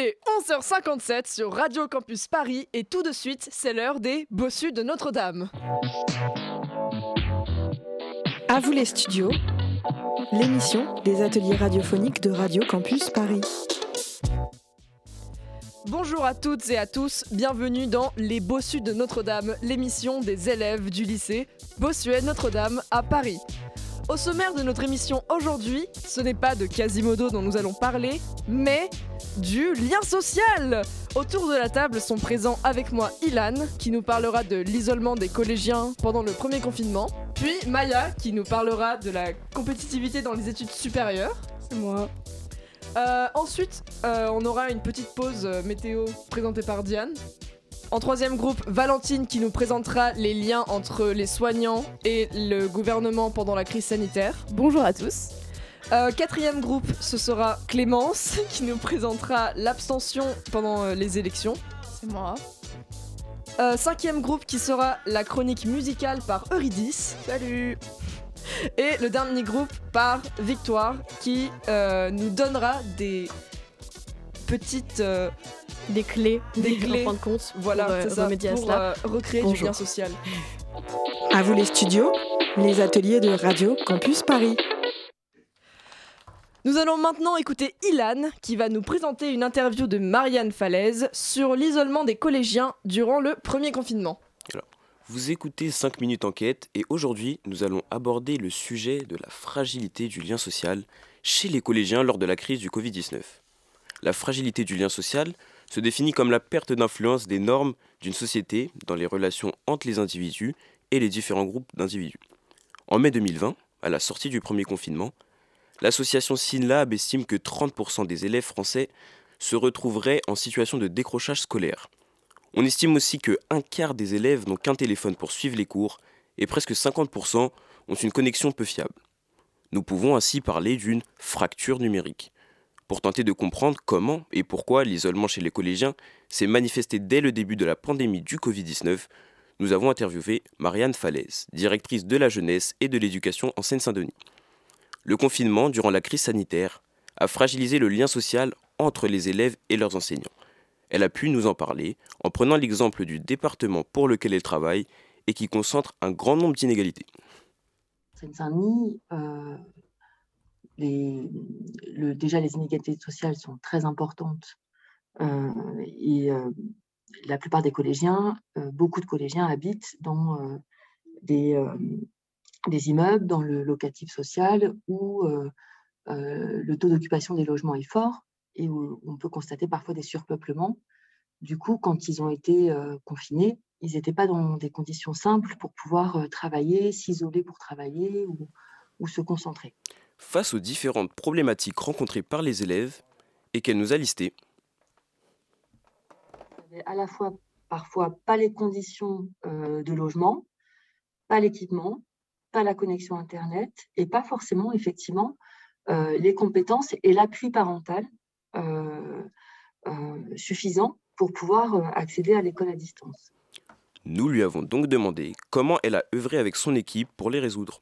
est 11h57 sur Radio Campus Paris et tout de suite, c'est l'heure des Bossus de Notre-Dame. À vous les studios, l'émission des ateliers radiophoniques de Radio Campus Paris. Bonjour à toutes et à tous, bienvenue dans Les Bossus de Notre-Dame, l'émission des élèves du lycée Bossuet Notre-Dame à Paris. Au sommaire de notre émission aujourd'hui, ce n'est pas de Quasimodo dont nous allons parler, mais du lien social. Autour de la table sont présents avec moi Ilan, qui nous parlera de l'isolement des collégiens pendant le premier confinement, puis Maya, qui nous parlera de la compétitivité dans les études supérieures. C'est moi. Euh, ensuite, euh, on aura une petite pause euh, météo présentée par Diane. En troisième groupe, Valentine qui nous présentera les liens entre les soignants et le gouvernement pendant la crise sanitaire. Bonjour à tous. Euh, quatrième groupe, ce sera Clémence qui nous présentera l'abstention pendant euh, les élections. C'est moi. Euh, cinquième groupe qui sera la chronique musicale par Eurydice. Salut. Et le dernier groupe par Victoire qui nous donnera des petites Des clés. Des clés. En fin de compte. voilà pour, euh, c'est ça, remédier à pour cela. euh, recréer du lien social. À vous les studios, les ateliers de Radio Campus Paris. Nous allons maintenant écouter Ilan qui va nous présenter une interview de Marianne Falaise sur l'isolement des collégiens durant le premier confinement. Vous écoutez 5 minutes enquête et aujourd'hui nous allons aborder le sujet de la fragilité du lien social chez les collégiens lors de la crise du Covid-19. La fragilité du lien social se définit comme la perte d'influence des normes d'une société dans les relations entre les individus et les différents groupes d'individus. En mai 2020, à la sortie du premier confinement, l'association SYNLAB estime que 30% des élèves français se retrouveraient en situation de décrochage scolaire. On estime aussi que un quart des élèves n'ont qu'un téléphone pour suivre les cours et presque 50% ont une connexion peu fiable. Nous pouvons ainsi parler d'une fracture numérique. Pour tenter de comprendre comment et pourquoi l'isolement chez les collégiens s'est manifesté dès le début de la pandémie du Covid-19, nous avons interviewé Marianne Falaise, directrice de la jeunesse et de l'éducation en Seine-Saint-Denis. Le confinement, durant la crise sanitaire, a fragilisé le lien social entre les élèves et leurs enseignants. Elle a pu nous en parler en prenant l'exemple du département pour lequel elle travaille et qui concentre un grand nombre d'inégalités. Les- le- déjà les inégalités sociales sont très importantes euh, et euh, la plupart des collégiens, euh, beaucoup de collégiens habitent dans des, immeubles, dans le locatif social où le taux d'occupation des logements est fort et où on peut constater parfois des surpeuplements. Du coup, quand ils ont été confinés, ils n'étaient pas dans des conditions simples pour pouvoir travailler, s'isoler pour travailler ou se concentrer. Face aux différentes problématiques rencontrées par les élèves et qu'elle nous a listées, à la fois parfois pas les conditions euh, de logement, pas l'équipement, pas la connexion Internet et pas forcément effectivement euh, les compétences et l'appui parental euh, suffisant pour pouvoir accéder à l'école à distance. nous lui avons donc demandé comment elle a œuvré avec son équipe pour les résoudre.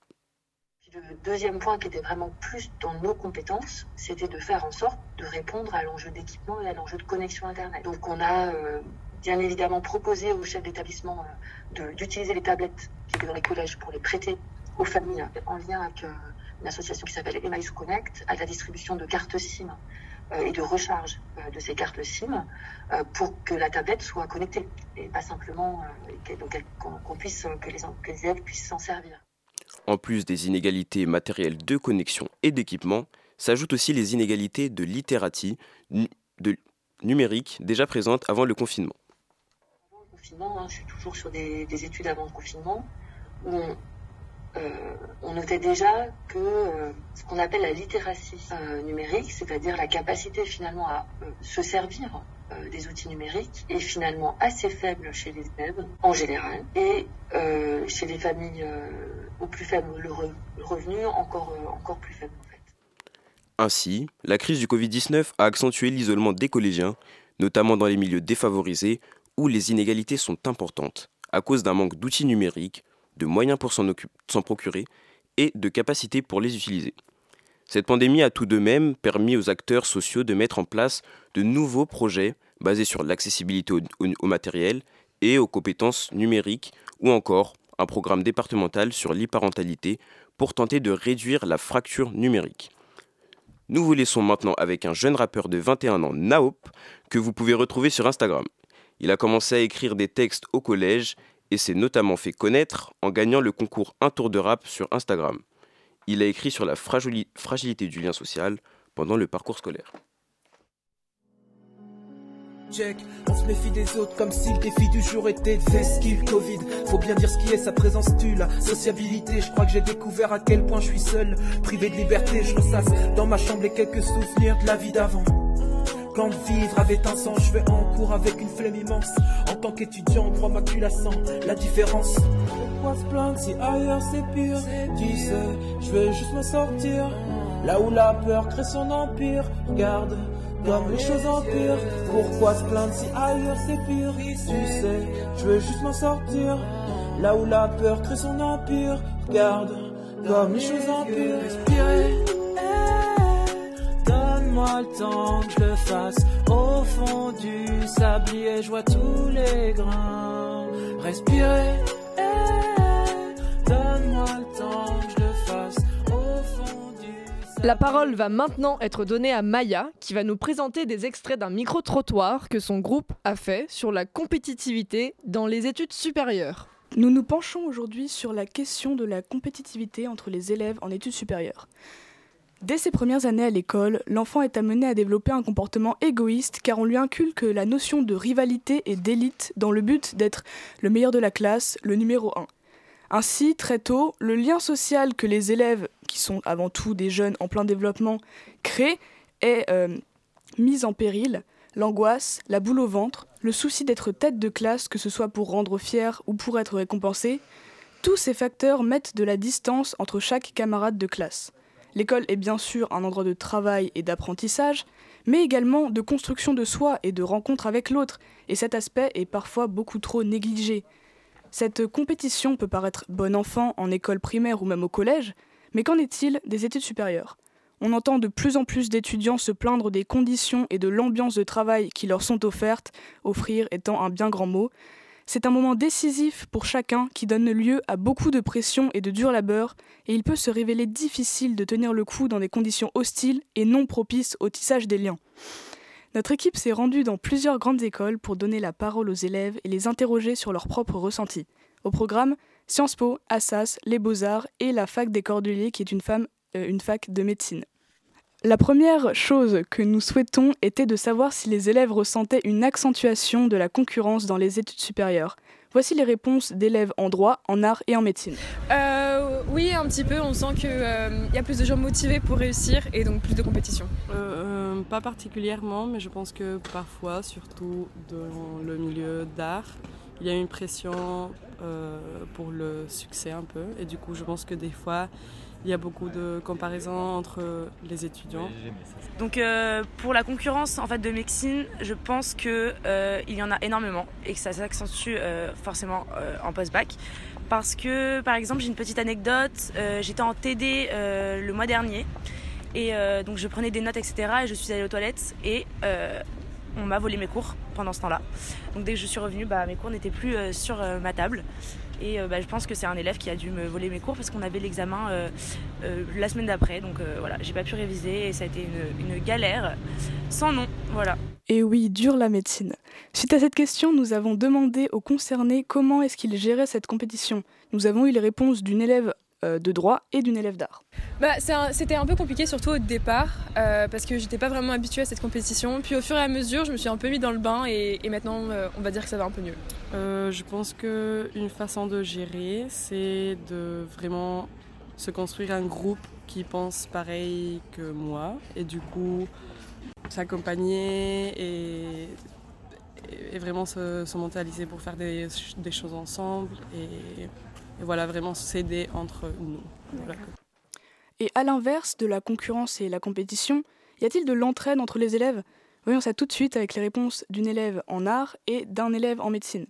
Le deuxième point qui était vraiment plus dans nos compétences, c'était de faire en sorte de répondre à l'enjeu d'équipement et à l'enjeu de connexion Internet. Donc on a euh, bien évidemment proposé aux chefs d'établissement euh, d'utiliser les tablettes qui étaient dans les collèges pour les prêter aux familles en lien avec euh, une association qui s'appelle Emmaüs Connect, à la distribution de cartes SIM et de recharge de ces cartes SIM pour que la tablette soit connectée et pas simplement qu'on puisse que les élèves puissent s'en servir. En plus des inégalités matérielles de connexion et d'équipement, s'ajoutent aussi les inégalités de littératie de numérique déjà présentes avant le confinement. Avant le confinement, hein, je suis toujours sur des, des études avant le confinement, où on, euh, notait déjà que euh, ce qu'on appelle la littératie euh, numérique, c'est-à-dire la capacité finalement à se servir euh, des outils numériques, est finalement assez faible chez les élèves en général, et euh, chez les familles euh, au plus faible le, re- le revenu encore, encore plus faible en fait. Ainsi, la crise du Covid-19 a accentué l'isolement des collégiens, notamment dans les milieux défavorisés où les inégalités sont importantes, à cause d'un manque d'outils numériques, de moyens pour s'en procurer et de capacités pour les utiliser. Cette pandémie a tout de même permis aux acteurs sociaux de mettre en place de nouveaux projets basés sur l'accessibilité au, matériel et aux compétences numériques ou encore un programme départemental sur l'e-parentalité pour tenter de réduire la fracture numérique. Nous vous laissons maintenant avec un jeune rappeur de 21 ans, Naop, que vous pouvez retrouver sur Instagram. Il a commencé à écrire des textes au collège et s'est notamment fait connaître en gagnant le concours Un tour de rap sur Instagram. Il a écrit sur la fragilité du lien social pendant le parcours scolaire. Check, on se méfie des autres comme si le défi du jour était de le Covid. Faut bien dire ce qui est, sa présence tue la sociabilité. Je crois que j'ai découvert à quel point je suis seul, privé de liberté. Je ressasse dans ma chambre les quelques souvenirs de la vie d'avant. Quand vivre avait un sens, je vais en cours avec une flemme immense. En tant qu'étudiant, droit maculassant, la différence. Pourquoi se plaindre si ailleurs c'est pire Tu sais, je veux juste m'en sortir. Là où la peur crée son empire, regarde comme les choses empirent. Pourquoi se plaindre si ailleurs c'est pire? Tu sais, je veux juste m'en sortir. Là où la peur crée son empire, regarde comme les choses empirent. Respirer, donne-moi le temps que je le fasse. Au fond du sablier, je vois tous les grains. Respirer, La parole va maintenant être donnée à Maya, qui va nous présenter des extraits d'un micro-trottoir que son groupe a fait sur la compétitivité dans les études supérieures. Nous nous penchons aujourd'hui sur la question de la compétitivité entre les élèves en études supérieures. Dès ses premières années à l'école, l'enfant est amené à développer un comportement égoïste car on lui inculque la notion de rivalité et d'élite dans le but d'être le meilleur de la classe, le numéro 1. Ainsi, très tôt, le lien social que les élèves, qui sont avant tout des jeunes en plein développement, créent est euh, mis en péril. L'angoisse, la boule au ventre, le souci d'être tête de classe, que ce soit pour rendre fier ou pour être récompensé, tous ces facteurs mettent de la distance entre chaque camarade de classe. L'école est bien sûr un endroit de travail et d'apprentissage, mais également de construction de soi et de rencontre avec l'autre, et cet aspect est parfois beaucoup trop négligé. Cette compétition peut paraître bon enfant en école primaire ou même au collège, mais qu'en est-il des études supérieures? On entend de plus en plus d'étudiants se plaindre des conditions et de l'ambiance de travail qui leur sont offertes, offrir étant un bien grand mot. C'est un moment décisif pour chacun qui donne lieu à beaucoup de pression et de dur labeur, et il peut se révéler difficile de tenir le coup dans des conditions hostiles et non propices au tissage des liens. Notre équipe s'est rendue dans plusieurs grandes écoles pour donner la parole aux élèves et les interroger sur leurs propres ressentis. Au programme, Sciences Po, Assas, les Beaux-Arts et la fac des Cordeliers qui est une, euh, une fac de médecine. La première chose que nous souhaitons était de savoir si les élèves ressentaient une accentuation de la concurrence dans les études supérieures. Voici les réponses d'élèves en droit, en art et en médecine. Euh, oui, un petit peu. On sent qu'il euh, y a plus de gens motivés pour réussir et donc plus de compétition. Euh, pas particulièrement, mais je pense que parfois, surtout dans le milieu d'art, il y a une pression pour le succès un peu. Et du coup, je pense que des fois, il y a beaucoup de comparaisons entre les étudiants. Donc euh, pour la concurrence en fait de médecine, je pense que euh, il y en a énormément et que ça s'accentue euh, forcément en post-bac. Parce que par exemple j'ai une petite anecdote, j'étais en TD le mois dernier et donc je prenais des notes etc et je suis allée aux toilettes et on m'a volé mes cours pendant ce temps-là. Donc dès que je suis revenue, bah, mes cours n'étaient plus sur ma table. Et euh, bah, je pense que c'est un élève qui a dû me voler mes cours parce qu'on avait l'examen euh, euh, la semaine d'après. Donc voilà, j'ai pas pu réviser et ça a été une, galère sans nom. Voilà. Et oui, dure la médecine. Suite à cette question, nous avons demandé aux concernés comment est-ce qu'ils géraient cette compétition. Nous avons eu les réponses d'une élève de droit et d'une élève d'art bah, C'était un, peu compliqué, surtout au départ, euh, parce que j'étais pas vraiment habituée à cette compétition. Puis au fur et à mesure, je me suis un peu mis dans le bain et, maintenant, euh, on va dire que ça va un peu mieux. je pense qu'une façon de gérer, c'est de vraiment se construire un groupe qui pense pareil que moi et du coup s'accompagner et, et, vraiment se, se mentaliser pour faire des, des choses ensemble et et voilà, vraiment s'aider entre nous. Et à l'inverse de la concurrence et la compétition, y a-t-il de l'entraide entre les élèves? Voyons ça tout de suite avec les réponses d'une élève en art et d'un élève en médecine.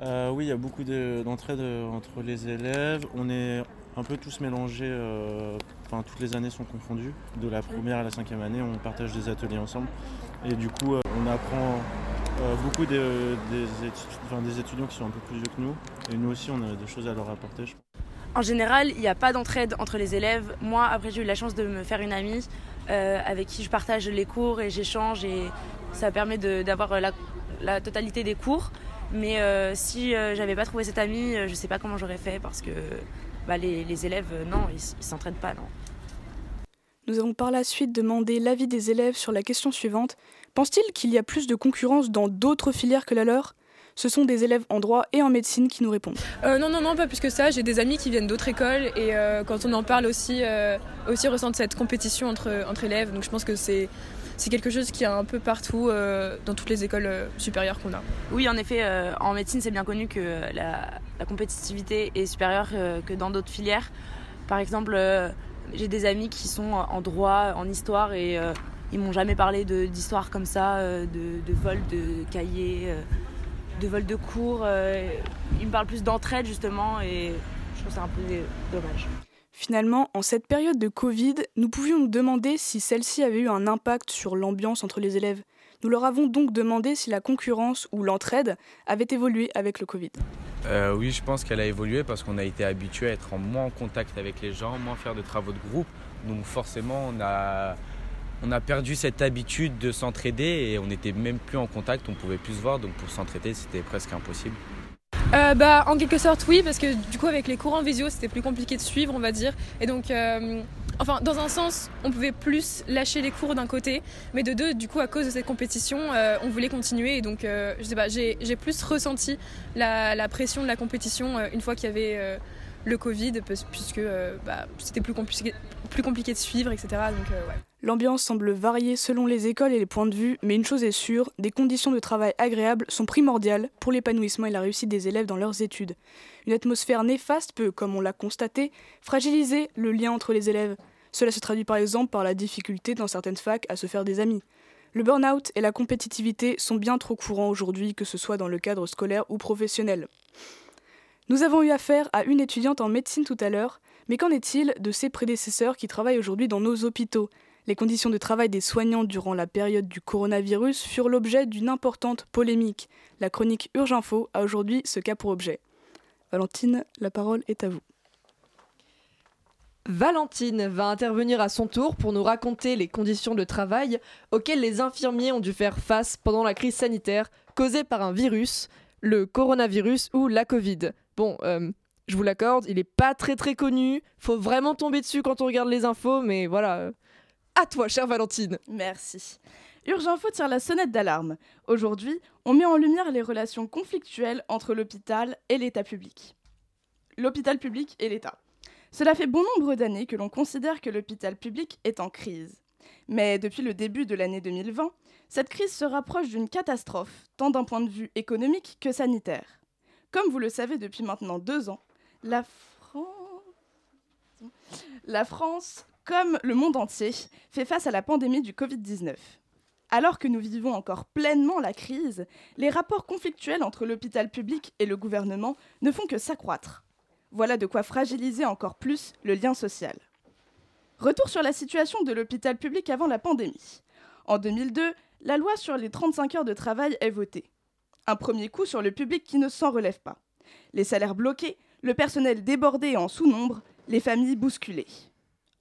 Euh, oui, il y a beaucoup d'entraide euh, entre les élèves. On est un peu tous mélangés, euh, enfin toutes les années sont confondues. De la première à la cinquième année, on partage des ateliers ensemble. Et du coup, euh, on apprend euh, beaucoup des, des, étudiants qui sont un peu plus vieux que nous. Et nous aussi, on a des choses à leur apporter. En général, il n'y a pas d'entraide entre les élèves. Moi, après, j'ai eu la chance de me faire une amie avec qui je partage les cours et j'échange. Et ça permet d'avoir la, la, totalité des cours. Mais si j'avais pas trouvé cette amie, je sais pas comment j'aurais fait parce que bah, les, élèves, euh, non, ils ne s'entraînent pas, non. Nous avons par la suite demandé l'avis des élèves sur la question suivante. Pense-t-il qu'il y a plus de concurrence dans d'autres filières que la leur? Ce sont des élèves en droit et en médecine qui nous répondent. Euh, non, non, non, pas plus que ça. J'ai des amis qui viennent d'autres écoles et euh, quand on en parle aussi, aussi ressentent cette compétition entre, entre élèves. Donc je pense que c'est c'est quelque chose qui est un peu partout euh, dans toutes les écoles euh, supérieures qu'on a. Oui, en effet, euh, en médecine, c'est bien connu que la, compétitivité est supérieure que dans d'autres filières. Par exemple, j'ai des amis qui sont en droit, en histoire et ils m'ont jamais parlé d'histoire comme ça, de, de, vol de cahiers, de vol de cours. ils me parlent plus d'entraide justement et je trouve ça un peu dommage. Finalement, en cette période de Covid, nous pouvions nous demander si celle-ci avait eu un impact sur l'ambiance entre les élèves. Nous leur avons donc demandé si la concurrence ou l'entraide avait évolué avec le Covid. Euh, oui, je pense qu'elle a évolué parce qu'on a été habitué à être en moins en contact avec les gens, moins faire de travaux de groupe. Donc forcément, on a, on a perdu cette habitude de s'entraider et on n'était même plus en contact, on pouvait plus se voir. Donc pour s'entraider, c'était presque impossible. Euh, bah, en quelque sorte, oui, parce que du coup, avec les cours en visio, c'était plus compliqué de suivre, on va dire. Et donc, euh, enfin, dans un sens, on pouvait plus lâcher les cours d'un côté, mais de deux, du coup, à cause de cette compétition, euh, on voulait continuer. Et donc, je sais pas, j'ai plus ressenti la, pression de la compétition une fois qu'il y avait le Covid, puisque bah, c'était plus compliqué, de suivre, etc. Ouais. L'ambiance semble varier selon les écoles et les points de vue, mais une chose est sûre, des conditions de travail agréables sont primordiales pour l'épanouissement et la réussite des élèves dans leurs études. Une atmosphère néfaste peut, comme on l'a constaté, fragiliser le lien entre les élèves. Cela se traduit par exemple par la difficulté dans certaines facs à se faire des amis. Le burn-out et la compétitivité sont bien trop courants aujourd'hui, que ce soit dans le cadre scolaire ou professionnel. Nous avons eu affaire à une étudiante en médecine tout à l'heure, mais qu'en est-il de ses prédécesseurs qui travaillent aujourd'hui dans nos hôpitaux? Les conditions de travail des soignants durant la période du coronavirus furent l'objet d'une importante polémique. La chronique Urge-Info a aujourd'hui ce cas pour objet. Valentine, la parole est à vous. Valentine va intervenir à son tour pour nous raconter les conditions de travail auxquelles les infirmiers ont dû faire face pendant la crise sanitaire causée par un virus, le coronavirus ou la Covid. Bon, euh, je vous l'accorde, il n'est pas très très connu, faut vraiment tomber dessus quand on regarde les infos, mais voilà, à toi, chère Valentine. Merci. Urgent tire la sonnette d'alarme. Aujourd'hui, on met en lumière les relations conflictuelles entre l'hôpital et l'État public. L'hôpital public et l'État. Cela fait bon nombre d'années que l'on considère que l'hôpital public est en crise. Mais depuis le début de l'année 2020, cette crise se rapproche d'une catastrophe, tant d'un point de vue économique que sanitaire. Comme vous le savez depuis maintenant deux ans, la France, comme le monde entier, fait face à la pandémie du Covid-19. Alors que nous vivons encore pleinement la crise, les rapports conflictuels entre l'hôpital public et le gouvernement ne font que s'accroître. Voilà de quoi fragiliser encore plus le lien social. Retour sur la situation de l'hôpital public avant la pandémie. En 2002, la loi sur les 35 heures de travail est votée. Un premier coup sur le public qui ne s'en relève pas. Les salaires bloqués, le personnel débordé en sous-nombre, les familles bousculées.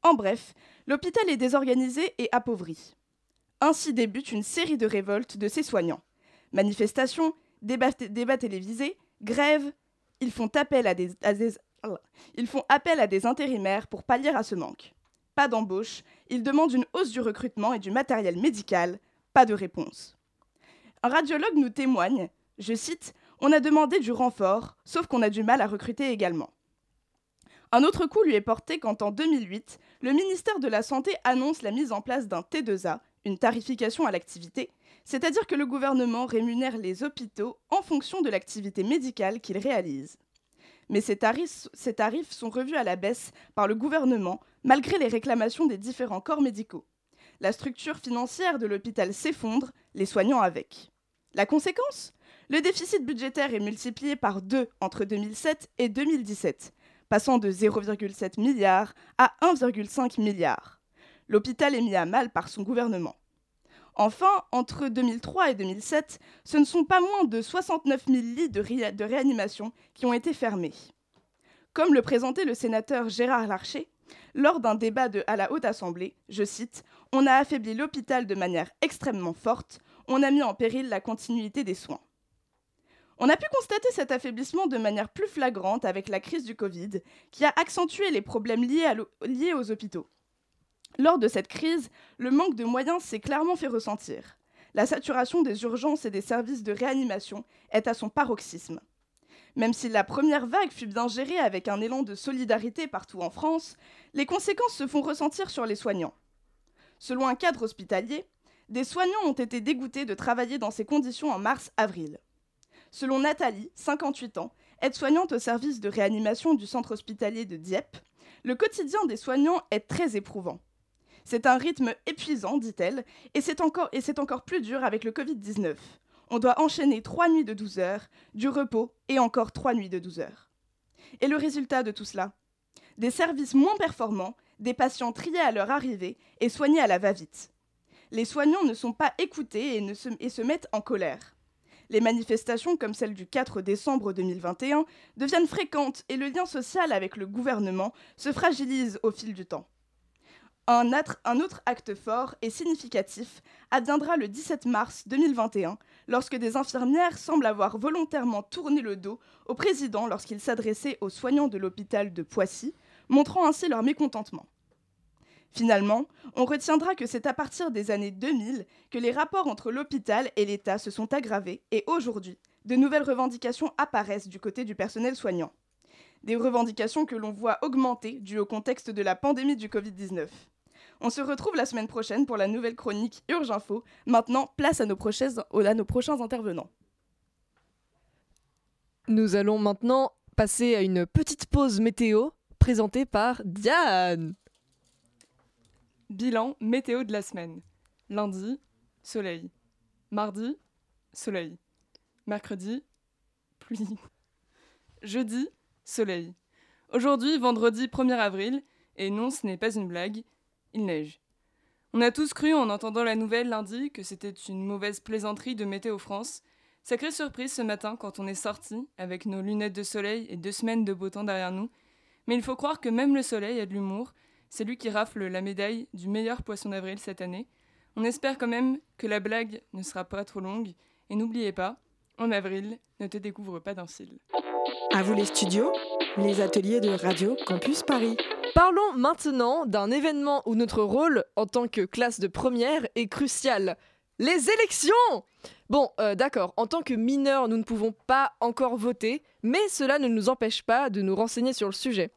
En bref, l'hôpital est désorganisé et appauvri. Ainsi débute une série de révoltes de ses soignants. Manifestations, débats, télévisés, grèves, ils font, appel à des, ils font appel à des intérimaires pour pallier à ce manque. Pas d'embauche, ils demandent une hausse du recrutement et du matériel médical, pas de réponse. Un radiologue nous témoigne, je cite, On a demandé du renfort, sauf qu'on a du mal à recruter également. Un autre coup lui est porté quand en 2008, le ministère de la Santé annonce la mise en place d'un T2A, une tarification à l'activité, c'est-à-dire que le gouvernement rémunère les hôpitaux en fonction de l'activité médicale qu'ils réalisent. Mais ces tarifs, ces tarifs sont revus à la baisse par le gouvernement malgré les réclamations des différents corps médicaux. La structure financière de l'hôpital s'effondre, les soignants avec. La conséquence? Le déficit budgétaire est multiplié par deux entre 2007 et 2017, passant de 0,7 milliard à 1,5 milliard. L'hôpital est mis à mal par son gouvernement. Enfin, entre 2003 et 2007, ce ne sont pas moins de 69 000 lits de, de réanimation qui ont été fermés. Comme le présentait le sénateur Gérard Larcher, lors d'un débat de, à la Haute Assemblée, je cite, On a affaibli l'hôpital de manière extrêmement forte, on a mis en péril la continuité des soins. On a pu constater cet affaiblissement de manière plus flagrante avec la crise du Covid, qui a accentué les problèmes liés, aux hôpitaux. Lors de cette crise, le manque de moyens s'est clairement fait ressentir. La saturation des urgences et des services de réanimation est à son paroxysme. Même si la première vague fut bien gérée avec un élan de solidarité partout en France, les conséquences se font ressentir sur les soignants. Selon un cadre hospitalier, des soignants ont été dégoûtés de travailler dans ces conditions en mars-avril. Selon Nathalie, 58 ans, aide-soignante au service de réanimation du centre hospitalier de Dieppe, le quotidien des soignants est très éprouvant. C'est un rythme épuisant, dit-elle, et c'est encore, encore plus dur avec le Covid-19. On doit enchaîner trois nuits de 12 heures, du repos et encore trois nuits de 12 heures. Et le résultat de tout cela? Des services moins performants, des patients triés à leur arrivée et soignés à la va-vite. Les soignants ne sont pas écoutés et, se, et se mettent en colère. Les manifestations comme celle du 4 décembre 2021 deviennent fréquentes et le lien social avec le gouvernement se fragilise au fil du temps. Un, autre acte fort et significatif adviendra le 17 mars 2021, lorsque des infirmières semblent avoir volontairement tourné le dos au président lorsqu'il s'adressait aux soignants de l'hôpital de Poissy, montrant ainsi leur mécontentement. Finalement, on retiendra que c'est à partir des années 2000 que les rapports entre l'hôpital et l'État se sont aggravés et aujourd'hui, de nouvelles revendications apparaissent du côté du personnel soignant. Des revendications que l'on voit augmenter dû au contexte de la pandémie du Covid-19. On se retrouve la semaine prochaine pour la nouvelle chronique Urge Info. Maintenant, place à nos, à nos prochains intervenants. Nous allons maintenant passer à une petite pause météo présentée par Diane. Bilan météo de la semaine. Lundi, soleil. Mardi, soleil. Mercredi, pluie. Jeudi, soleil. Aujourd'hui, vendredi 1er avril, et non, ce n'est pas une blague, il neige. On a tous cru en entendant la nouvelle lundi que c'était une mauvaise plaisanterie de Météo France. Sacrée surprise ce matin quand on est sorti avec nos lunettes de soleil et deux semaines de beau temps derrière nous. Mais il faut croire que même le soleil a de l'humour. C'est lui qui rafle la médaille du meilleur poisson d'avril cette année. On espère quand même que la blague ne sera pas trop longue. Et n'oubliez pas, en avril, ne te découvre pas d'un cil. À vous les studios, les ateliers de Radio Campus Paris. Parlons maintenant d'un événement où notre rôle en tant que classe de première est crucial. Les élections Bon, euh, d'accord, en tant que mineurs, nous ne pouvons pas encore voter, mais cela ne nous empêche pas de nous renseigner sur le sujet.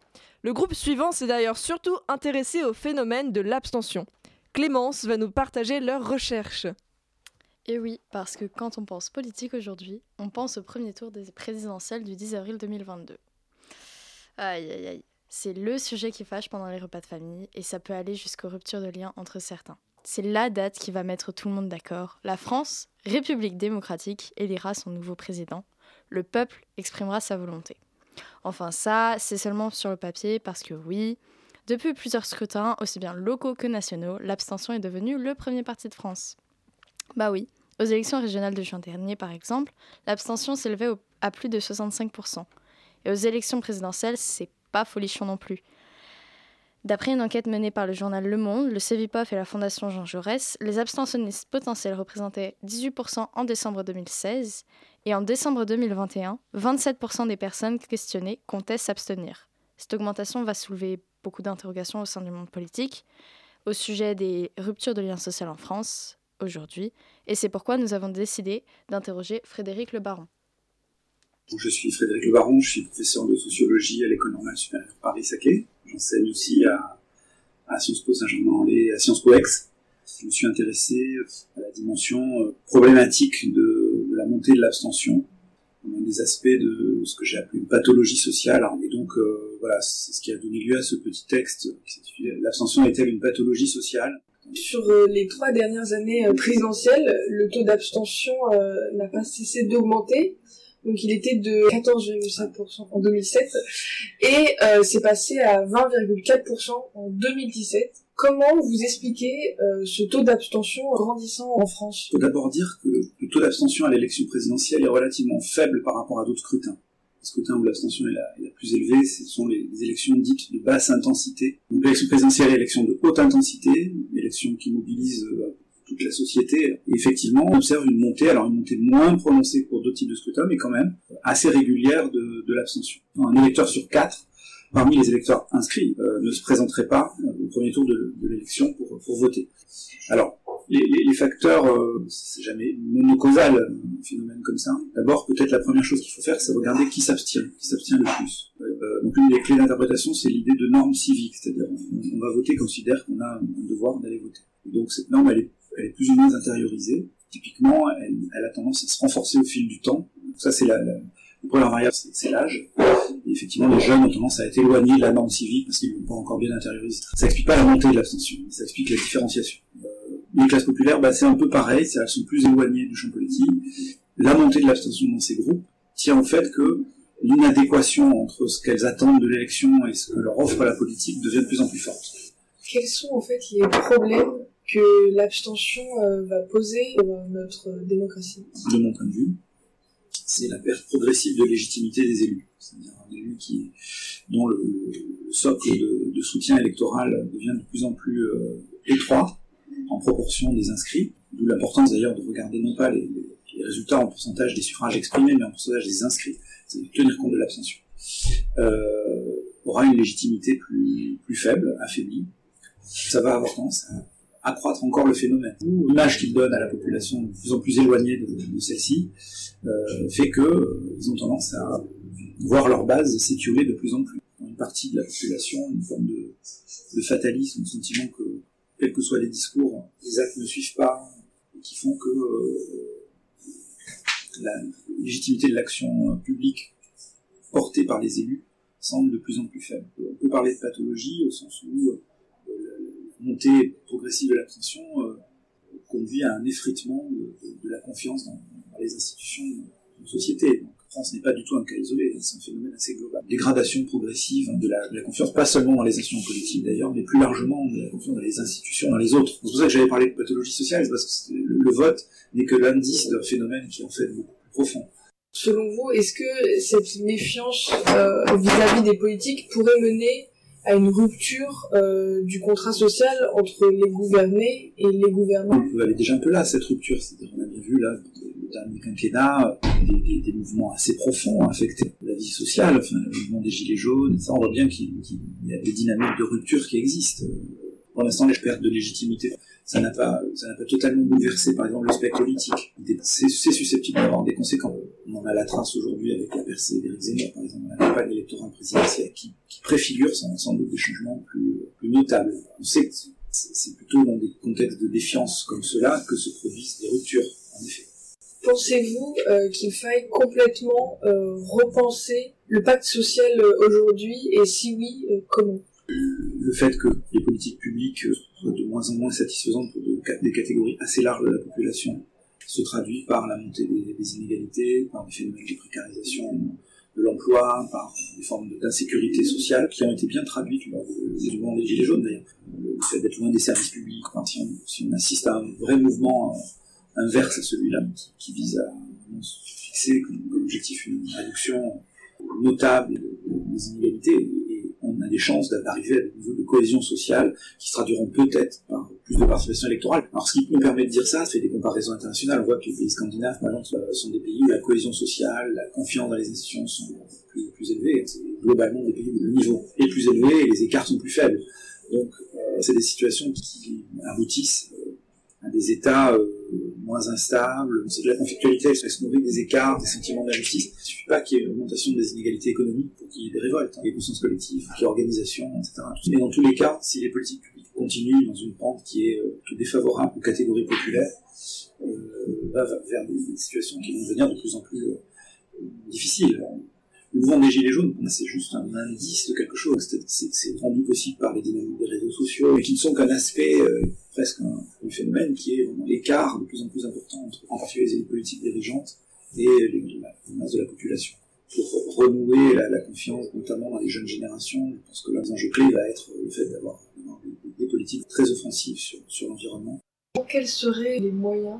Le groupe suivant s'est d'ailleurs surtout intéressé au phénomène de l'abstention. Clémence va nous partager leurs recherches. Et oui, parce que quand on pense politique aujourd'hui, on pense au premier tour des présidentielles du 10 avril 2022. Aïe aïe aïe. C'est le sujet qui fâche pendant les repas de famille et ça peut aller jusqu'aux ruptures de liens entre certains. C'est la date qui va mettre tout le monde d'accord. La France, République démocratique, élira son nouveau président. Le peuple exprimera sa volonté. Enfin ça, c'est seulement sur le papier parce que oui, depuis plusieurs scrutins, aussi bien locaux que nationaux, l'abstention est devenue le premier parti de France. Bah oui, aux élections régionales de juin dernier par exemple, l'abstention s'élevait à plus de 65%. Et aux élections présidentielles, c'est pas folichon non plus. D'après une enquête menée par le journal Le Monde, le CEVIPOF et la Fondation Jean Jaurès, les abstentionnistes potentiels représentaient 18% en décembre 2016 et en décembre 2021, 27% des personnes questionnées comptaient s'abstenir. Cette augmentation va soulever beaucoup d'interrogations au sein du monde politique au sujet des ruptures de liens sociaux en France aujourd'hui, et c'est pourquoi nous avons décidé d'interroger Frédéric Le Baron je suis Frédéric Le Baron, je suis professeur de sociologie à l'École normale supérieure Paris-Saclay. J'enseigne aussi à, Sciences Po Saint-Germain-en-Laye, à Sciences Po Ex. Je me suis intéressé à la dimension euh, problématique de montée de l'abstention, des aspects de ce que j'ai appelé une pathologie sociale. Et donc, euh, voilà, c'est ce qui a donné lieu à ce petit texte L'abstention est-elle une pathologie sociale? Sur euh, les trois dernières années présidentielles, le taux d'abstention n'a pas cessé d'augmenter Donc il était de 14,5% en 2007 et euh, c'est passé à 20,4% en 2017. Comment vous expliquez euh, ce taux d'abstention grandissant en France? Il faut d'abord dire que le taux d'abstention à l'élection présidentielle est relativement faible par rapport à d'autres scrutins. Le scrutin où l'abstention est la, est la, plus élevée, ce sont les, les, élections dites de basse intensité. Donc l'élection présidentielle est l'élection de haute intensité, l'élection qui mobilise euh, toute la société. Effectivement, observe une montée, alors une montée moins prononcée pour d'autres types de scrutins, mais quand même assez régulière de, de l'abstention. Un électeur sur quatre, parmi les électeurs inscrits, euh, ne se présenterait pas euh, au premier tour de, de l'élection pour, pour voter. Alors, les, les, les facteurs, euh, c'est jamais monocausal, un phénomène comme ça. D'abord, peut-être la première chose qu'il faut faire, c'est regarder qui s'abstient, qui s'abstient le plus. Euh, donc une des clés d'interprétation, c'est l'idée de norme civique, c'est-à-dire on, va voter, considère qu'on a un devoir d'aller voter. Donc cette norme, elle est, elle est, plus ou moins intériorisée. Typiquement, elle, a tendance à se renforcer au fil du temps. Ça, c'est la, la, la, première variable, c'est l'âge. Effectivement, les jeunes ont tendance à être éloignés de la norme civique parce qu'ils ne l'ont pas encore bien intériorisé. Ça explique pas la montée de l'abstention, ça explique la différenciation. Euh, les classes populaires, bah, c'est un peu pareil, elles sont plus éloignées du champ politique. La montée de l'abstention dans ces groupes tient au fait que l'inadéquation entre ce qu'elles attendent de l'élection et ce que leur offre la politique devient de plus en plus forte. Quels sont en fait les problèmes que l'abstention euh, va poser pour notre démocratie De mon point de vue, c'est la perte progressive de légitimité des élus. C'est-à-dire un élu dont le, le socle de, soutien électoral devient de plus en plus euh, étroit en proportion des inscrits, d'où l'importance d'ailleurs de regarder non pas les, résultats en pourcentage des suffrages exprimés, mais en pourcentage des inscrits, c'est de tenir compte de l'abstention, euh, aura une légitimité plus, plus faible, affaiblie. Ça va avoir tendance à accroître encore le phénomène. L'image qu'il donne à la population de plus en plus éloignée de, celle-ci euh, fait que euh, ont tendance à voir leur base s'étioler de plus en plus. Dans une partie de la population, une forme de, fatalisme, le sentiment que quels que soient les discours, les actes ne suivent pas, et qui font que euh, la légitimité de l'action publique portée par les élus semble de plus en plus faible. On peut parler de pathologie au sens où euh, montée progressive de l'abstention euh, conduit à un effritement de, la confiance dans, les institutions de la société. Donc, France n'est pas du tout un cas isolé, c'est un phénomène assez global. Dégradation progressive de la, confiance, pas seulement dans les institutions politiques d'ailleurs, mais plus largement de la confiance dans les institutions, dans les autres. C'est pour ça que j'avais parlé de pathologie sociale, parce que le, vote n'est que l'indice d'un phénomène qui est en fait beaucoup plus profond. Selon vous, est-ce que cette méfiance euh, vis-à-vis -vis des politiques pourrait mener à une rupture euh, du contrat social entre les gouvernés et les gouvernants On peut aller déjà un peu là, cette rupture. C'est-à-dire, on a bien vu là, le dernier quinquennat, des, mouvements assez profonds affectés la vie sociale, enfin, le mouvement des gilets jaunes, ça, on voit bien qu'il qu y a des dynamiques de rupture qui existent. Pour l'instant, les pertes de légitimité, ça n'a pas, ça n'a pas totalement bouleversé, par exemple, le spectre politique. C'est susceptible d'avoir des conséquences. On en a la trace aujourd'hui avec la percée d'Éric Zemmour, par exemple, la campagne électorale présidentielle, qui, préfigure sans, sans, doute des changements plus, notables. On sait que c'est plutôt dans des contextes de défiance comme cela que se produisent des ruptures, en effet. Pensez-vous euh, qu'il faille complètement euh, repenser le pacte social euh, aujourd'hui? Et si oui, comment? Le fait que les politiques publiques soient de moins en moins satisfaisantes pour de, des catégories assez larges de la population se traduit par la montée des, inégalités, par des phénomènes de précarisation de l'emploi, par des formes d'insécurité sociale qui ont été bien traduites lors du mouvement des Gilets jaunes d'ailleurs. Le fait d'être loin des services publics, enfin, si, on, si on assiste à un vrai mouvement inverse à celui-là, qui, vise à fixer comme, objectif une réduction notable des inégalités. Des chances d'arriver à des niveaux de cohésion sociale qui se traduiront peut-être par plus de participation électorale. Alors, ce qui nous permet de dire ça, c'est des comparaisons internationales. On voit que les pays scandinaves, par exemple, sont des pays où la cohésion sociale, la confiance dans les institutions sont plus, élevées. C'est globalement des pays où le niveau est plus élevé et les écarts sont plus faibles. Donc, euh, c'est des situations qui aboutissent à des États euh, moins instables, c'est de la conflictualité, elle se nourrit des écarts, des sentiments d'injustice. Il ne suffit pas qu'il y ait une augmentation des inégalités économiques pour qu'il y ait des révoltes, hein, des consciences collectives, qu'il y organisation, etc. Mais dans tous les cas, si les politiques publiques continuent dans une pente qui est euh, tout défavorable aux catégories populaires, euh, vers des, situations qui vont devenir de plus en plus euh, difficiles. Le mouvement des Gilets jaunes, c'est juste un indice de quelque chose. C'est rendu possible par les dynamiques des réseaux sociaux, et qui ne sont qu'un aspect, euh, presque un, un, phénomène, qui est l'écart de plus en plus important entre, en particulier les élites politiques dirigeantes et la masse de la population. Pour renouer la, confiance, notamment dans les jeunes générations, je pense que l'enjeu clé va être le fait d'avoir des, politiques très offensives sur, sur l'environnement. Quels seraient les moyens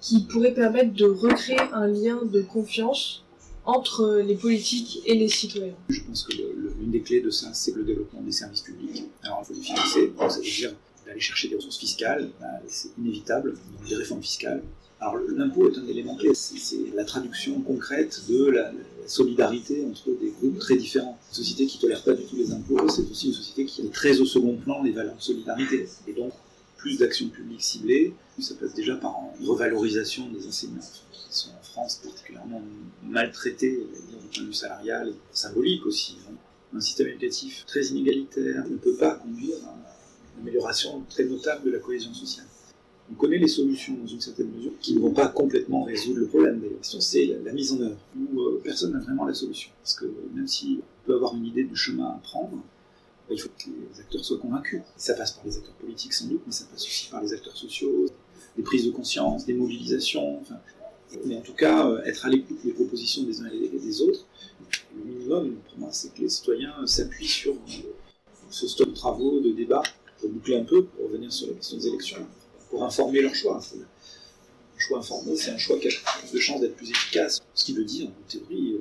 qui pourraient permettre de recréer un lien de confiance entre les politiques et les citoyens? Je pense que l'une des clés de ça, c'est le développement des services publics. Alors, il faut les financer, ça veut dire d'aller chercher des ressources fiscales, bah, c'est inévitable, donc des réformes fiscales. Alors, l'impôt est un élément clé, c'est la traduction concrète de la, solidarité entre des groupes très différents. Une société qui ne tolère pas du tout les impôts, c'est aussi une société qui est très au second plan les valeurs de solidarité. Et donc, plus d'actions publiques ciblées, ça passe déjà par une revalorisation des enseignants qui sont en France particulièrement maltraités du point de vue salarial et symbolique aussi. Un système éducatif très inégalitaire ne peut pas conduire à amélioration très notable de la cohésion sociale. On connaît les solutions dans une certaine mesure qui ne vont pas complètement résoudre le problème d'ailleurs. C'est la, mise en œuvre où euh, personne n'a vraiment la solution. Parce que même si on peut avoir une idée du chemin à prendre, il faut que les acteurs soient convaincus. Ça passe par les acteurs politiques sans doute, mais ça passe aussi par les acteurs sociaux, des prises de conscience, des mobilisations. mais en tout cas, euh, être à l'écoute des propositions des uns et des autres. Le minimum, c'est que les citoyens s'appuient sur ce stock de travaux, de débats, pour boucler un peu, pour revenir sur la question des élections, pour informer leur choix. Un choix informé, c'est un choix qui a plus de chances d'être plus efficace. Ce qui veut dire, en théorie, euh,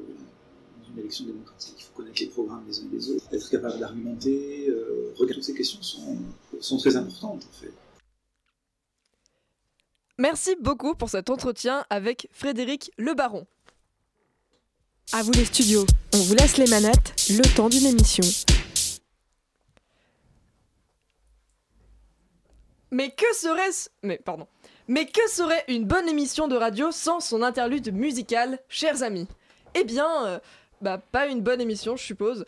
dans une élection démocratique, il faut connaître les programmes des uns et des autres, être capable d'argumenter, euh, regarder toutes ces questions sont, sont très importantes en fait. Merci beaucoup pour cet entretien avec Frédéric Le Baron. À vous les studios, on vous laisse les manettes, le temps d'une émission. Mais que serait-ce Mais pardon. Mais que serait une bonne émission de radio sans son interlude musical, chers amis? Eh bien, euh, bah pas une bonne émission, je suppose.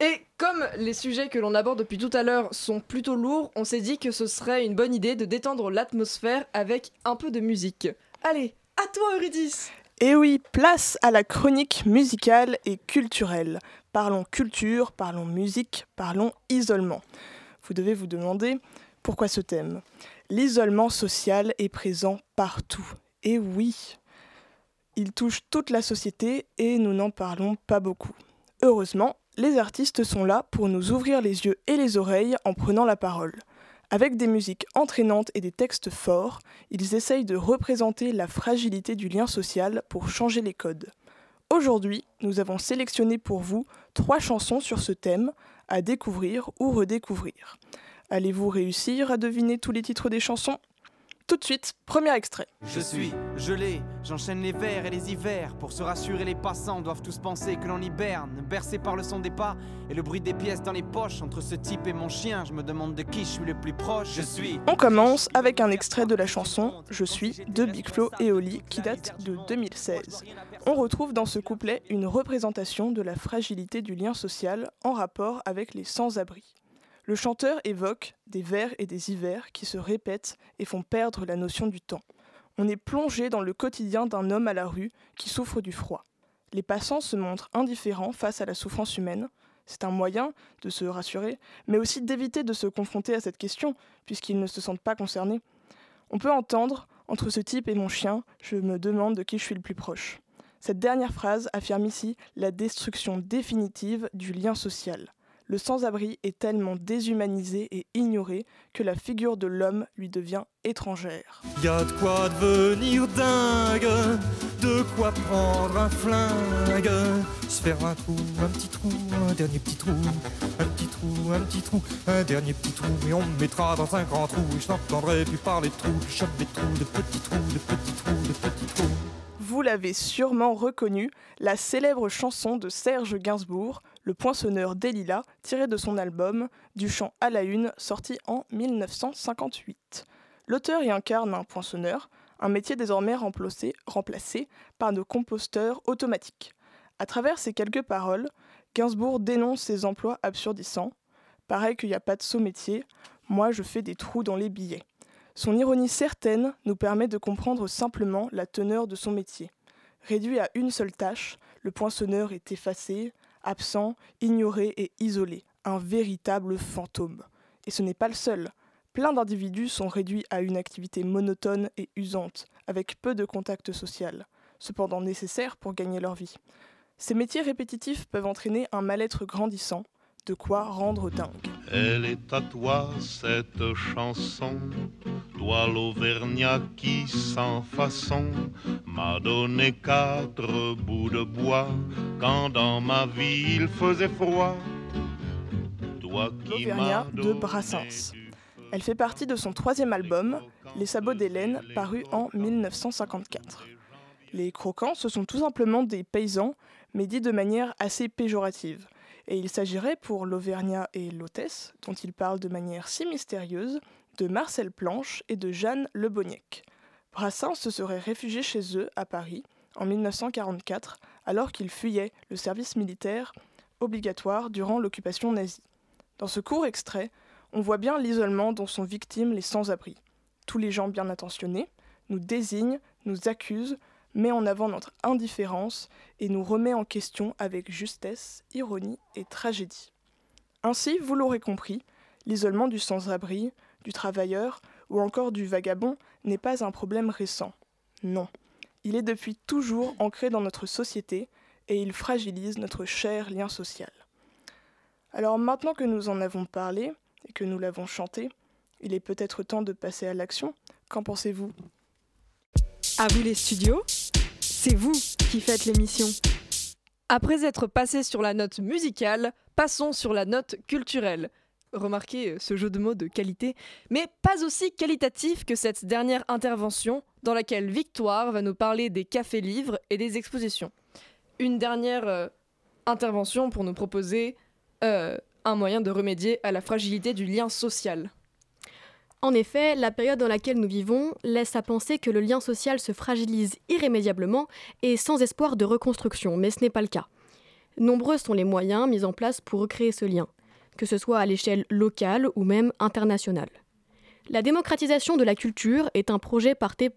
Et comme les sujets que l'on aborde depuis tout à l'heure sont plutôt lourds, on s'est dit que ce serait une bonne idée de détendre l'atmosphère avec un peu de musique. Allez, à toi Eurydice Et eh oui, place à la chronique musicale et culturelle. Parlons culture, parlons musique, parlons isolement. Vous devez vous demander pourquoi ce thème L'isolement social est présent partout. Et oui, il touche toute la société et nous n'en parlons pas beaucoup. Heureusement, les artistes sont là pour nous ouvrir les yeux et les oreilles en prenant la parole. Avec des musiques entraînantes et des textes forts, ils essayent de représenter la fragilité du lien social pour changer les codes. Aujourd'hui, nous avons sélectionné pour vous trois chansons sur ce thème à découvrir ou redécouvrir. Allez-vous réussir à deviner tous les titres des chansons? Tout de suite, premier extrait. Je suis gelé, j'enchaîne les vers et les hivers. Pour se rassurer, les passants doivent tous penser que l'on hiberne. Bercé par le son des pas et le bruit des pièces dans les poches. Entre ce type et mon chien, je me demande de qui je suis le plus proche. Je suis. On commence avec un extrait de la chanson Je suis de Big Flo et Oli qui date de 2016. On retrouve dans ce couplet une représentation de la fragilité du lien social en rapport avec les sans-abri. Le chanteur évoque des vers et des hivers qui se répètent et font perdre la notion du temps. On est plongé dans le quotidien d'un homme à la rue qui souffre du froid. Les passants se montrent indifférents face à la souffrance humaine. C'est un moyen de se rassurer, mais aussi d'éviter de se confronter à cette question, puisqu'ils ne se sentent pas concernés. On peut entendre, entre ce type et mon chien, je me demande de qui je suis le plus proche. Cette dernière phrase affirme ici la destruction définitive du lien social le sans-abri est tellement déshumanisé et ignoré que la figure de l'homme lui devient étrangère. Y a de quoi devenir dingue, de quoi prendre un flingue, se faire un trou, un petit trou, un dernier petit trou, un petit trou, un petit trou, un dernier petit trou, et on me mettra dans un grand trou, et je n'entendrai plus parler de trous, je chope des trous, de petits trous, de petits trous, de petits trous. Vous l'avez sûrement reconnu, la célèbre chanson de Serge Gainsbourg, le poinçonneur Delilah, tiré de son album Du chant à la une, sorti en 1958. L'auteur y incarne un poinçonneur, un métier désormais remplacé, par de composteurs automatiques. À travers ces quelques paroles, Gainsbourg dénonce ses emplois absurdissants. Pareil qu'il n'y a pas de saut métier, moi je fais des trous dans les billets. Son ironie certaine nous permet de comprendre simplement la teneur de son métier. Réduit à une seule tâche, le poinçonneur est effacé, absent, ignoré et isolé, un véritable fantôme. Et ce n'est pas le seul. Plein d'individus sont réduits à une activité monotone et usante, avec peu de contact social. cependant nécessaires pour gagner leur vie. Ces métiers répétitifs peuvent entraîner un mal-être grandissant, de quoi rendre dingue. Elle est à toi cette chanson, toi l'Auvergnat qui sans façon m'a donné quatre bouts de bois quand dans ma vie il faisait froid. L'Auvergnat de Brassens. Elle fait partie de son troisième album, Les sabots d'Hélène, paru en 1954. Les croquants, ce sont tout simplement des paysans, mais dit de manière assez péjorative. Et il s'agirait pour l'Auvergnat et l'hôtesse, dont il parle de manière si mystérieuse, de Marcel Planche et de Jeanne Le Bonnec. Brassens se serait réfugié chez eux, à Paris, en 1944, alors qu'il fuyait le service militaire obligatoire durant l'occupation nazie. Dans ce court extrait, on voit bien l'isolement dont sont victimes les sans-abri. Tous les gens bien intentionnés nous désignent, nous accusent, met en avant notre indifférence et nous remet en question avec justesse, ironie et tragédie. Ainsi, vous l'aurez compris, l'isolement du sans-abri, du travailleur ou encore du vagabond n'est pas un problème récent. Non, il est depuis toujours ancré dans notre société et il fragilise notre cher lien social. Alors maintenant que nous en avons parlé et que nous l'avons chanté, il est peut-être temps de passer à l'action. Qu'en pensez-vous? À vous les studios, c'est vous qui faites l'émission. Après être passé sur la note musicale, passons sur la note culturelle. Remarquez ce jeu de mots de qualité, mais pas aussi qualitatif que cette dernière intervention dans laquelle Victoire va nous parler des cafés-livres et des expositions. Une dernière euh, intervention pour nous proposer euh, un moyen de remédier à la fragilité du lien social. En effet, la période dans laquelle nous vivons laisse à penser que le lien social se fragilise irrémédiablement et sans espoir de reconstruction, mais ce n'est pas le cas. Nombreux sont les moyens mis en place pour recréer ce lien, que ce soit à l'échelle locale ou même internationale. La démocratisation de la culture est un projet porté,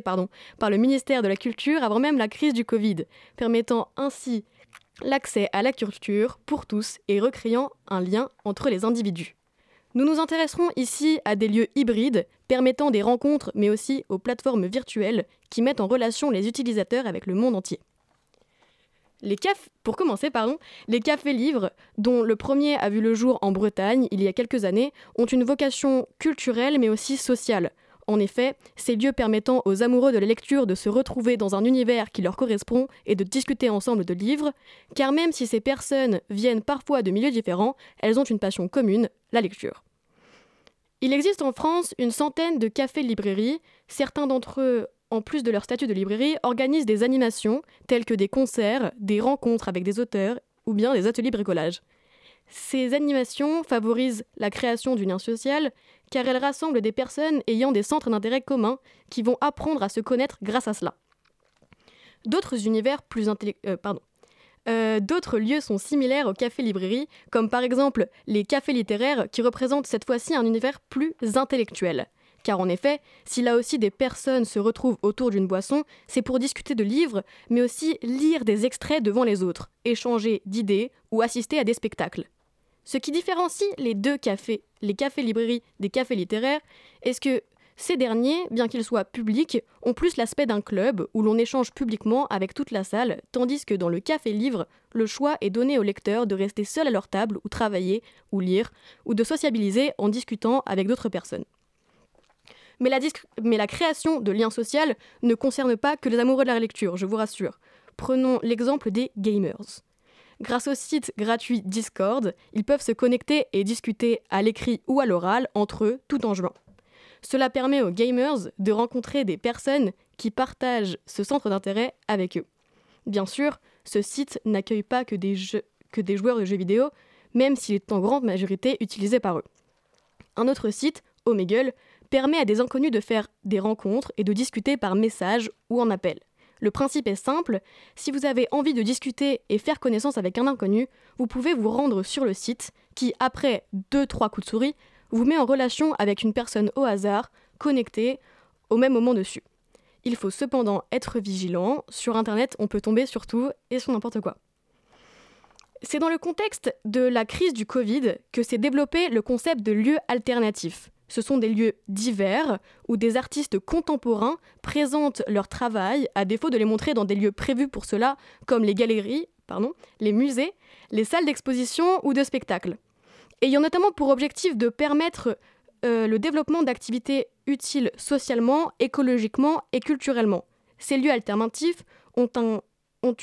par le ministère de la Culture avant même la crise du Covid, permettant ainsi l'accès à la culture pour tous et recréant un lien entre les individus. Nous nous intéresserons ici à des lieux hybrides permettant des rencontres mais aussi aux plateformes virtuelles qui mettent en relation les utilisateurs avec le monde entier. Les pour commencer, les cafés-livres, dont le premier a vu le jour en Bretagne il y a quelques années, ont une vocation culturelle mais aussi sociale. En effet, ces lieux permettant aux amoureux de la lecture de se retrouver dans un univers qui leur correspond et de discuter ensemble de livres, car même si ces personnes viennent parfois de milieux différents, elles ont une passion commune, la lecture. Il existe en France une centaine de cafés-librairies, certains d'entre eux en plus de leur statut de librairie, organisent des animations telles que des concerts, des rencontres avec des auteurs ou bien des ateliers bricolage. Ces animations favorisent la création du lien social car elles rassemblent des personnes ayant des centres d'intérêt communs qui vont apprendre à se connaître grâce à cela. D'autres univers plus euh, euh, D'autres lieux sont similaires aux cafés-librairies, comme par exemple les cafés littéraires qui représentent cette fois-ci un univers plus intellectuel. Car en effet, si là aussi des personnes se retrouvent autour d'une boisson, c'est pour discuter de livres, mais aussi lire des extraits devant les autres, échanger d'idées ou assister à des spectacles. Ce qui différencie les deux cafés, les cafés-librairies des cafés littéraires, est que ces derniers, bien qu'ils soient publics, ont plus l'aspect d'un club où l'on échange publiquement avec toute la salle, tandis que dans le café-livre, le choix est donné aux lecteurs de rester seuls à leur table ou travailler, ou lire, ou de sociabiliser en discutant avec d'autres personnes. Mais la, création de liens sociaux ne concerne pas que les amoureux de la lecture, je vous rassure. Prenons l'exemple des gamers. Grâce au site gratuit Discord, ils peuvent se connecter et discuter à l'écrit ou à l'oral entre eux tout en jouant. Cela permet aux gamers de rencontrer des personnes qui partagent ce centre d'intérêt avec eux. Bien sûr, ce site n'accueille pas que des, joueurs de jeux vidéo, même s'il est en grande majorité utilisé par eux. Un autre site, Omegle, permet à des inconnus de faire des rencontres et de discuter par message ou en appel. Le principe est simple, si vous avez envie de discuter et faire connaissance avec un inconnu, vous pouvez vous rendre sur le site qui, après 2-3 coups de souris, vous met en relation avec une personne au hasard, connectée au même moment dessus. Il faut cependant être vigilant, sur Internet on peut tomber sur tout et sur n'importe quoi. C'est dans le contexte de la crise du Covid que s'est développé le concept de lieu alternatif. ce sont des lieux divers où des artistes contemporains présentent leur travail à défaut de les montrer dans des lieux prévus pour cela, comme les galeries, les musées, les salles d'exposition ou de spectacle. Ayant notamment pour objectif de permettre euh, le développement d'activités utiles socialement, écologiquement et culturellement. Ces lieux alternatifs ont,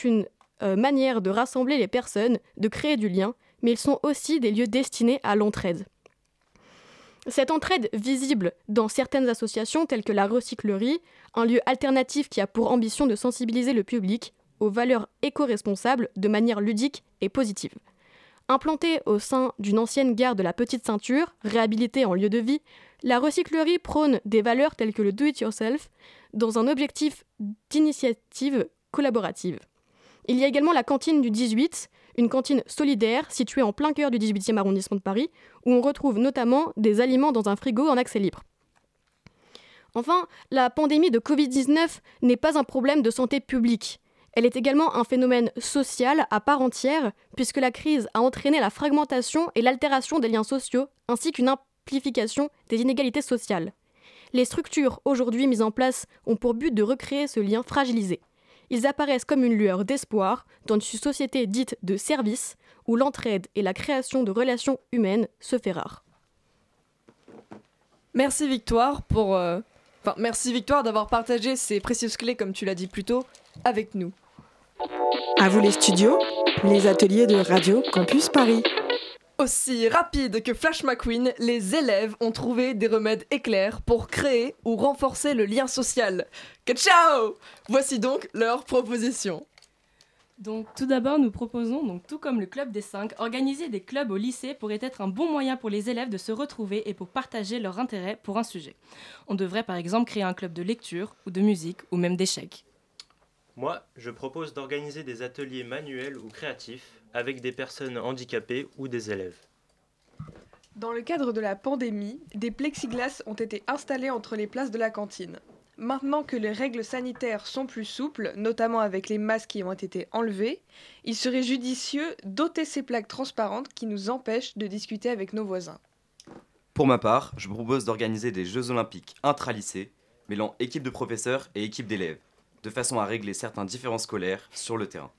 une euh, manière de rassembler les personnes, de créer du lien, mais ils sont aussi des lieux destinés à l'entraide. Cette entraide visible dans certaines associations telles que la recyclerie, un lieu alternatif qui a pour ambition de sensibiliser le public aux valeurs éco-responsables de manière ludique et positive. Implantée au sein d'une ancienne gare de la Petite Ceinture, réhabilitée en lieu de vie, la recyclerie prône des valeurs telles que le do-it-yourself dans un objectif d'initiative collaborative. Il y a également la cantine du 18, une cantine solidaire située en plein cœur du 18e arrondissement de Paris, où on retrouve notamment des aliments dans un frigo en accès libre. Enfin, la pandémie de Covid-19 n'est pas un problème de santé publique. Elle est également un phénomène social à part entière, puisque la crise a entraîné la fragmentation et l'altération des liens sociaux, ainsi qu'une amplification des inégalités sociales. Les structures aujourd'hui mises en place ont pour but de recréer ce lien fragilisé ils apparaissent comme une lueur d'espoir dans une société dite de service où l'entraide et la création de relations humaines se fait rare. Merci Victoire pour... Euh, enfin, merci Victoire d'avoir partagé ces précieuses clés, comme tu l'as dit plus tôt, avec nous. À vous les studios, les ateliers de Radio Campus Paris. Aussi rapide que Flash McQueen, les élèves ont trouvé des remèdes éclairs pour créer ou renforcer le lien social. Que ciao Voici donc leur proposition. Donc tout d'abord, nous proposons, donc tout comme le club des 5, organiser des clubs au lycée pourrait être un bon moyen pour les élèves de se retrouver et pour partager leur intérêt pour un sujet. On devrait par exemple créer un club de lecture ou de musique ou même d'échecs. Moi, je propose d'organiser des ateliers manuels ou créatifs avec des personnes handicapées ou des élèves. Dans le cadre de la pandémie, des plexiglas ont été installés entre les places de la cantine. Maintenant que les règles sanitaires sont plus souples, notamment avec les masques qui ont été enlevés, il serait judicieux d'ôter ces plaques transparentes qui nous empêchent de discuter avec nos voisins. Pour ma part, je propose d'organiser des Jeux olympiques intra-lycées, mêlant équipe de professeurs et équipe d'élèves, de façon à régler certains différents scolaires sur le terrain.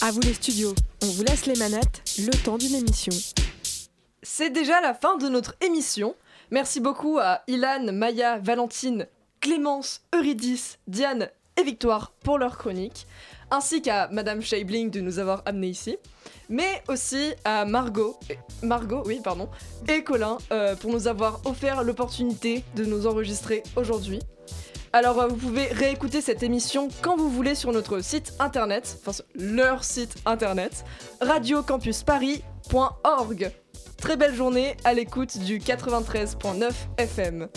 À vous les studios, on vous laisse les manettes, le temps d'une émission. C'est déjà la fin de notre émission. Merci beaucoup à Ilan, Maya, Valentine, Clémence, Eurydice, Diane et Victoire pour leur chronique, ainsi qu'à Madame Scheibling de nous avoir amenés ici, mais aussi à Margot, Margot, oui, pardon, et Colin euh, pour nous avoir offert l'opportunité de nous enregistrer aujourd'hui. Alors euh, vous pouvez réécouter cette émission quand vous voulez sur notre site internet, enfin leur site internet, radiocampusparis.org. Très belle journée à l'écoute du 93.9 FM.